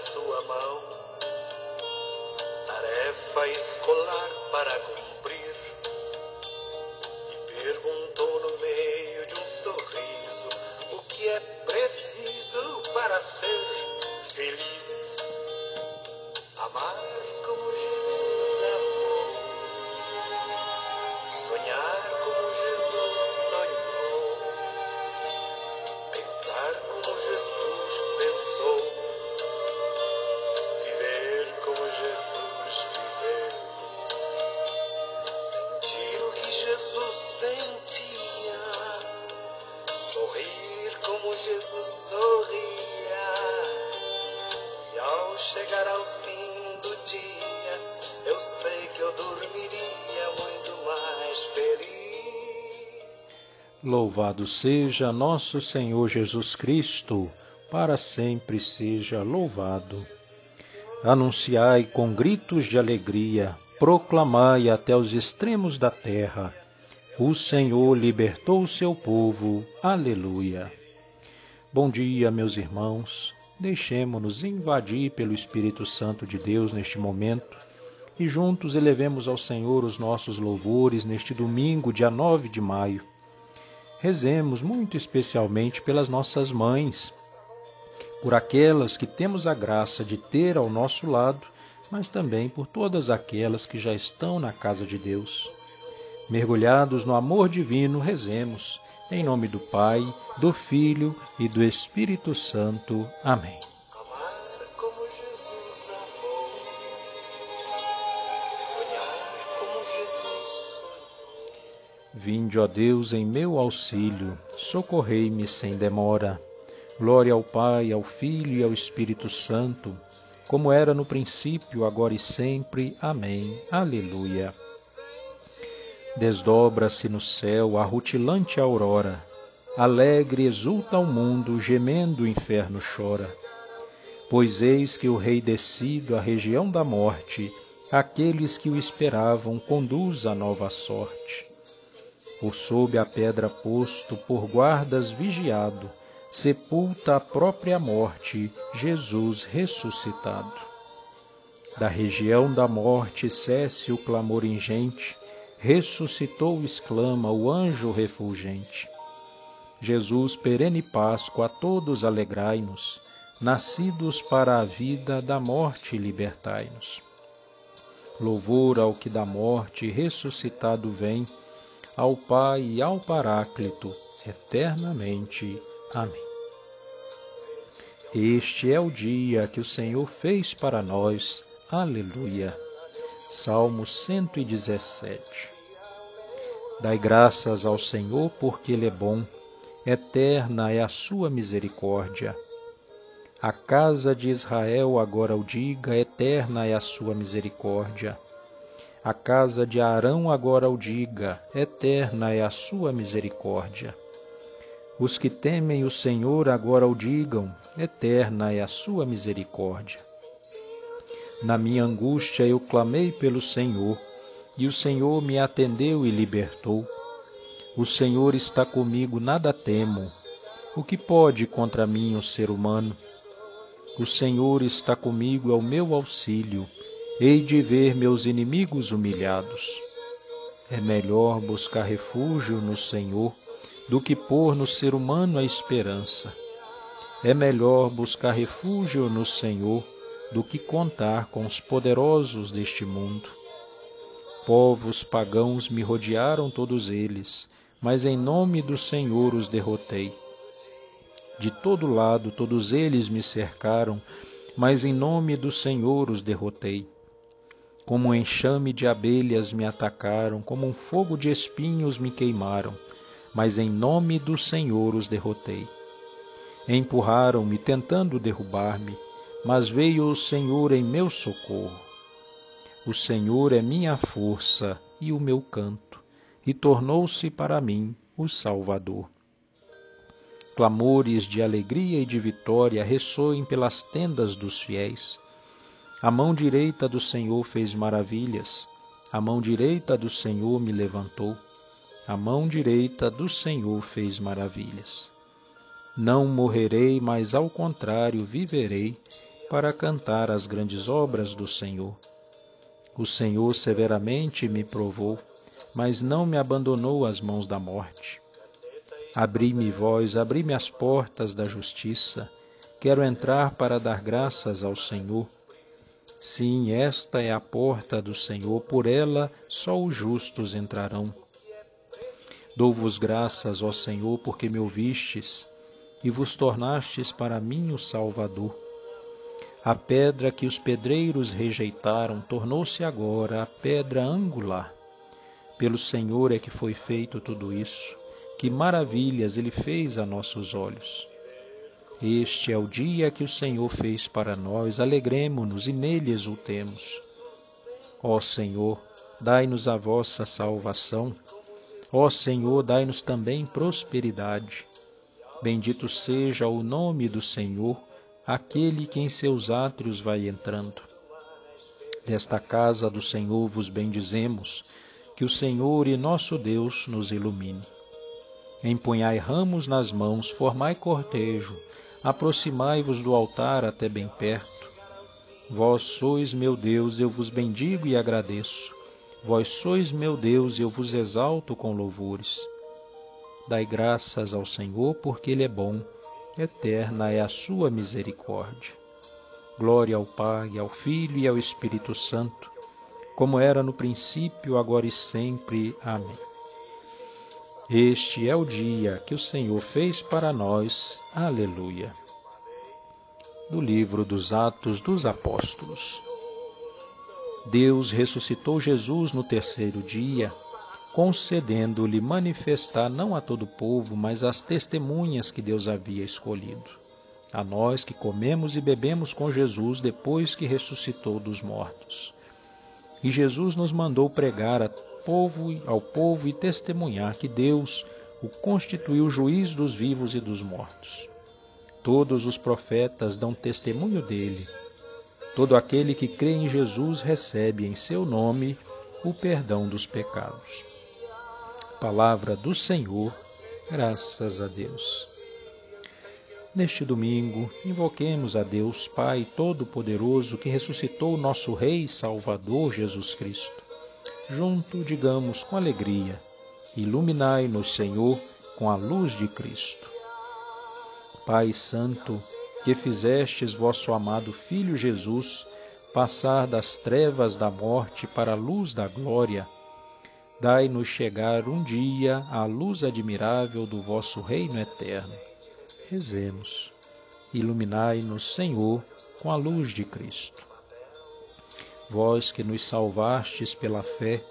sua mão. Tarefa escolar para cumprir. Louvado seja nosso Senhor Jesus Cristo, para sempre seja louvado. Anunciai com gritos de alegria, proclamai até os extremos da terra. O Senhor libertou o seu povo. Aleluia. Bom dia, meus irmãos. Deixemo-nos invadir pelo Espírito Santo de Deus neste momento e juntos elevemos ao Senhor os nossos louvores neste domingo, dia 9 de maio. Rezemos muito especialmente pelas nossas mães, por aquelas que temos a graça de ter ao nosso lado, mas também por todas aquelas que já estão na casa de Deus. Mergulhados no amor divino, rezemos. Em nome do Pai, do Filho e do Espírito Santo. Amém. Vinde, ó Deus, em meu auxílio, socorrei-me sem demora. Glória ao Pai, ao Filho e ao Espírito Santo, como era no princípio, agora e sempre. Amém. Aleluia. Desdobra-se no céu a rutilante aurora, alegre exulta o mundo, gemendo o inferno chora. Pois eis que o Rei descido à região da morte, aqueles que o esperavam conduz a nova sorte. Por sob a pedra posto, por guardas vigiado, sepulta a própria morte, Jesus ressuscitado. Da região da morte cesse o clamor ingente, ressuscitou, exclama o anjo refulgente. Jesus, perene Páscoa, a todos alegrai-nos, nascidos para a vida, da morte libertai-nos. Louvor ao que da morte ressuscitado vem, ao Pai e ao Paráclito, eternamente. Amém. Este é o dia que o Senhor fez para nós. Aleluia. Salmo 117. Dai graças ao Senhor, porque Ele é bom, eterna é a sua misericórdia. A casa de Israel agora o diga, eterna é a sua misericórdia. A casa de Arão agora o diga, eterna é a sua misericórdia. Os que temem o Senhor agora o digam, eterna é a sua misericórdia. Na minha angústia eu clamei pelo Senhor, e o Senhor me atendeu e libertou. O Senhor está comigo, nada temo. O que pode contra mim o ser humano? O Senhor está comigo, é o meu auxílio. Hei de ver meus inimigos humilhados. É melhor buscar refúgio no Senhor do que pôr no ser humano a esperança. É melhor buscar refúgio no Senhor do que contar com os poderosos deste mundo. Povos pagãos me rodearam todos eles, mas em nome do Senhor os derrotei. De todo lado todos eles me cercaram, mas em nome do Senhor os derrotei. Como um enxame de abelhas me atacaram, como um fogo de espinhos me queimaram, mas em nome do Senhor os derrotei. Empurraram-me, tentando derrubar-me, mas veio o Senhor em meu socorro. O Senhor é minha força e o meu canto, e tornou-se para mim o Salvador. Clamores de alegria e de vitória ressoem pelas tendas dos fiéis. A mão direita do Senhor fez maravilhas, a mão direita do Senhor me levantou, a mão direita do Senhor fez maravilhas. Não morrerei, mas ao contrário viverei para cantar as grandes obras do Senhor. O Senhor severamente me provou, mas não me abandonou às mãos da morte. Abri-me vós, abri-me as portas da justiça. Quero entrar para dar graças ao Senhor. Sim, esta é a porta do Senhor, por ela só os justos entrarão. Dou-vos graças, ó Senhor, porque me ouvistes e vos tornastes para mim o Salvador. A pedra que os pedreiros rejeitaram tornou-se agora a pedra angular. Pelo Senhor é que foi feito tudo isso. Que maravilhas Ele fez a nossos olhos. Este é o dia que o Senhor fez para nós, alegremo-nos e nele exultemos. Ó Senhor, dai-nos a vossa salvação. Ó Senhor, dai-nos também prosperidade. Bendito seja o nome do Senhor, aquele que em seus átrios vai entrando. Desta casa do Senhor vos bendizemos, que o Senhor e nosso Deus nos ilumine. Empunhai ramos nas mãos, formai cortejo, aproximai-vos do altar até bem perto. Vós sois meu Deus, eu vos bendigo e agradeço. Vós sois meu Deus, eu vos exalto com louvores. Dai graças ao Senhor, porque Ele é bom, eterna é a sua misericórdia. Glória ao Pai, ao Filho e ao Espírito Santo como era no princípio, agora e sempre. Amém. Este é o dia que o Senhor fez para nós. Aleluia. Do livro dos Atos dos Apóstolos. Deus ressuscitou Jesus no terceiro dia, concedendo-lhe manifestar não a todo o povo, mas às testemunhas que Deus havia escolhido. A nós que comemos e bebemos com Jesus depois que ressuscitou dos mortos e Jesus nos mandou pregar ao povo e testemunhar que Deus o constituiu juiz dos vivos e dos mortos. Todos os profetas dão testemunho dele. Todo aquele que crê em Jesus recebe em seu nome o perdão dos pecados. Palavra do Senhor, graças a Deus. Neste domingo, invoquemos a Deus Pai Todo-Poderoso que ressuscitou nosso Rei Salvador Jesus Cristo. Junto, digamos com alegria: Iluminai-nos, Senhor, com a luz de Cristo. Pai Santo, que fizestes vosso amado Filho Jesus passar das trevas da morte para a luz da glória, dai-nos chegar um dia à luz admirável do vosso reino eterno Rezemos. Iluminai-nos, Senhor, com a luz de Cristo. Vós que nos salvastes pela fé,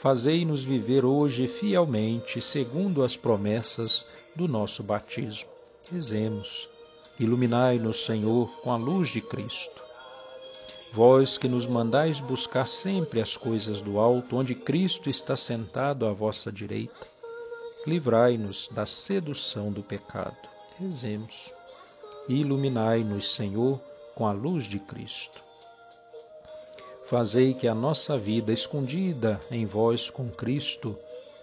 fazei-nos viver hoje fielmente segundo as promessas do nosso batismo. Rezemos. Iluminai-nos, Senhor, com a luz de Cristo. Vós que nos mandais buscar sempre as coisas do alto, onde Cristo está sentado à vossa direita, livrai-nos da sedução do pecado. Rezemos. Iluminai-nos, Senhor, com a luz de Cristo. Fazei que a nossa vida escondida em vós com Cristo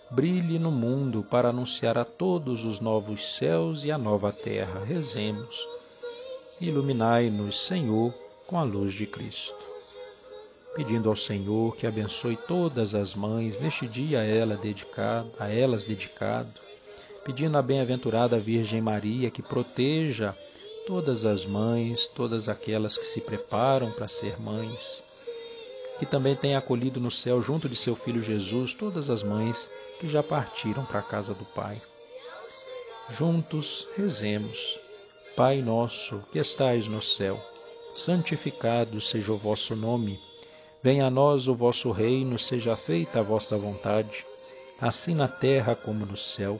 brilhe no mundo para anunciar a todos os novos céus e a nova terra. Rezemos. Iluminai-nos, Senhor, com a luz de Cristo. Pedindo ao Senhor que abençoe todas as mães neste dia a, ela dedicado, a elas dedicado, pedindo à bem-aventurada Virgem Maria que proteja todas as mães, todas aquelas que se preparam para ser mães, que também tenha acolhido no céu, junto de seu Filho Jesus, todas as mães que já partiram para a casa do Pai. Juntos rezemos. Pai nosso, que estais no céu, santificado seja o vosso nome. Venha a nós o vosso reino, seja feita a vossa vontade, assim na terra como no céu.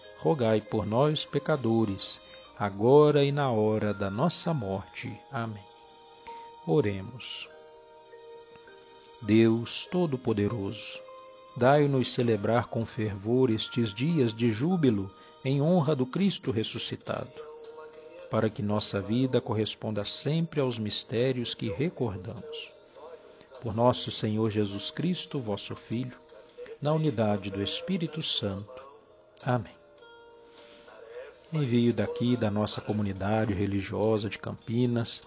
rogai por nós, pecadores, agora e na hora da nossa morte. Amém. Oremos. Deus Todo-Poderoso, dai-nos celebrar com fervor estes dias de júbilo em honra do Cristo ressuscitado, para que nossa vida corresponda sempre aos mistérios que recordamos. Por nosso Senhor Jesus Cristo, vosso Filho, na unidade do Espírito Santo. Amém. Envio daqui da nossa comunidade religiosa de Campinas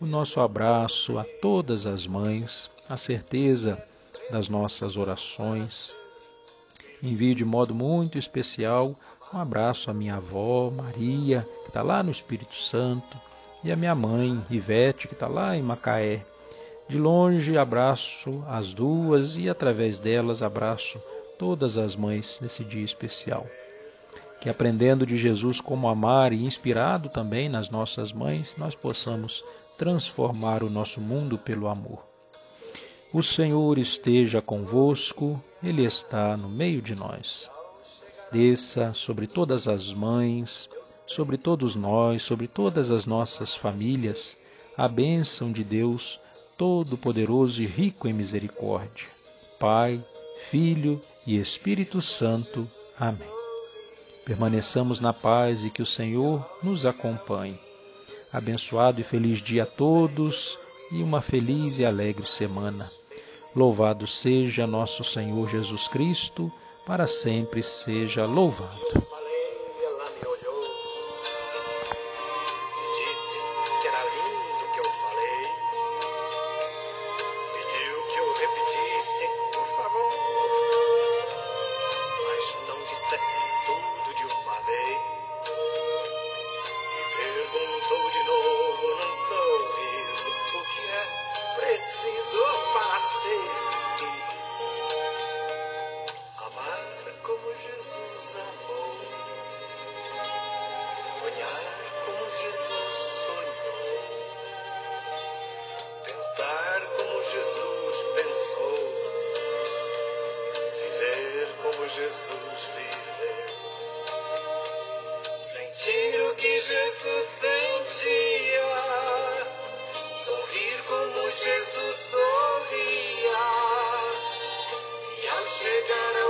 o nosso abraço a todas as mães, a certeza das nossas orações. Envio de modo muito especial um abraço à minha avó, Maria, que está lá no Espírito Santo, e à minha mãe, Ivete, que está lá em Macaé. De longe, abraço as duas e, através delas, abraço todas as mães nesse dia especial que aprendendo de Jesus como amar e inspirado também nas nossas mães, nós possamos transformar o nosso mundo pelo amor. O Senhor esteja convosco, Ele está no meio de nós. Desça sobre todas as mães, sobre todos nós, sobre todas as nossas famílias, a bênção de Deus Todo-Poderoso e rico em misericórdia. Pai, Filho e Espírito Santo. Amém. Permaneçamos na paz e que o Senhor nos acompanhe. Abençoado e feliz dia a todos e uma feliz e alegre semana. Louvado seja nosso Senhor Jesus Cristo, para sempre seja louvado. Shake